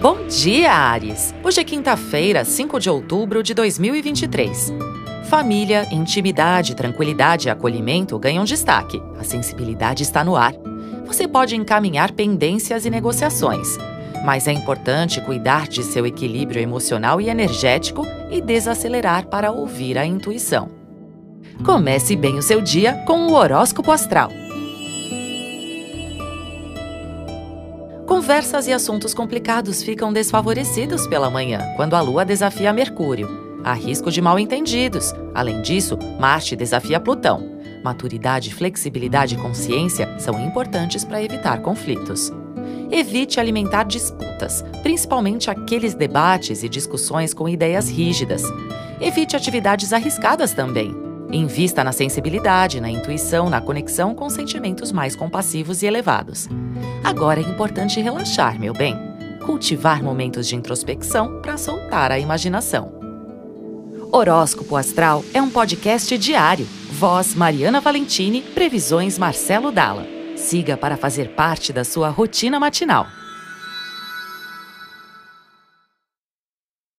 Bom dia, Ares! Hoje é quinta-feira, 5 de outubro de 2023. Família, intimidade, tranquilidade e acolhimento ganham destaque. A sensibilidade está no ar. Você pode encaminhar pendências e negociações, mas é importante cuidar de seu equilíbrio emocional e energético e desacelerar para ouvir a intuição. Comece bem o seu dia com o horóscopo astral. Conversas e assuntos complicados ficam desfavorecidos pela manhã, quando a Lua desafia Mercúrio. Há risco de mal-entendidos. Além disso, Marte desafia Plutão. Maturidade, flexibilidade e consciência são importantes para evitar conflitos. Evite alimentar disputas, principalmente aqueles debates e discussões com ideias rígidas. Evite atividades arriscadas também. Invista na sensibilidade, na intuição, na conexão com sentimentos mais compassivos e elevados. Agora é importante relaxar, meu bem. Cultivar momentos de introspecção para soltar a imaginação. Horóscopo Astral é um podcast diário. Voz Mariana Valentini, previsões Marcelo Dalla. Siga para fazer parte da sua rotina matinal.